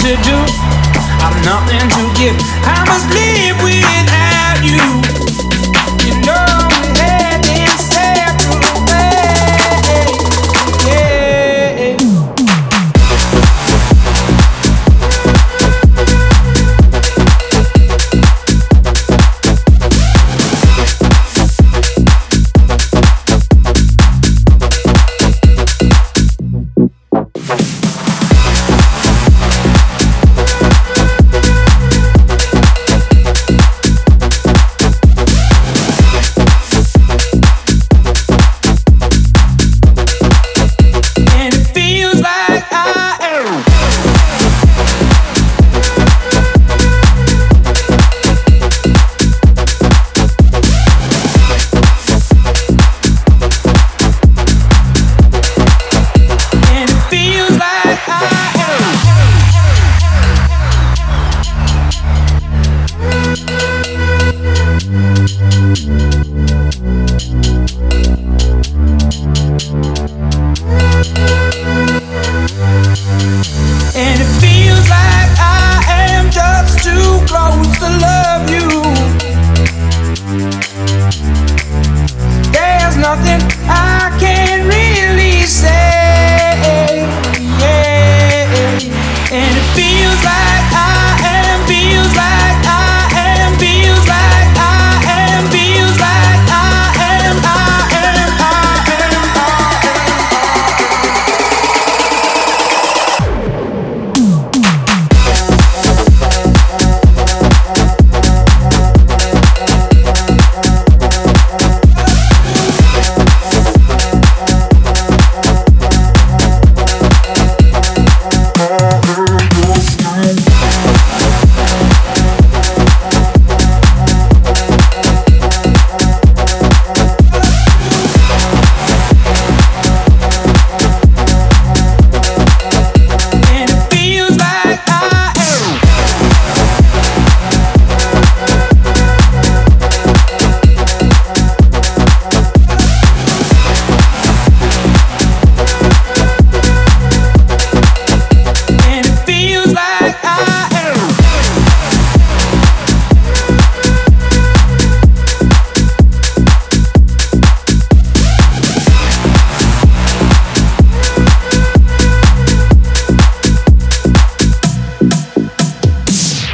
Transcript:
to do. I've nothing to give. I must live with.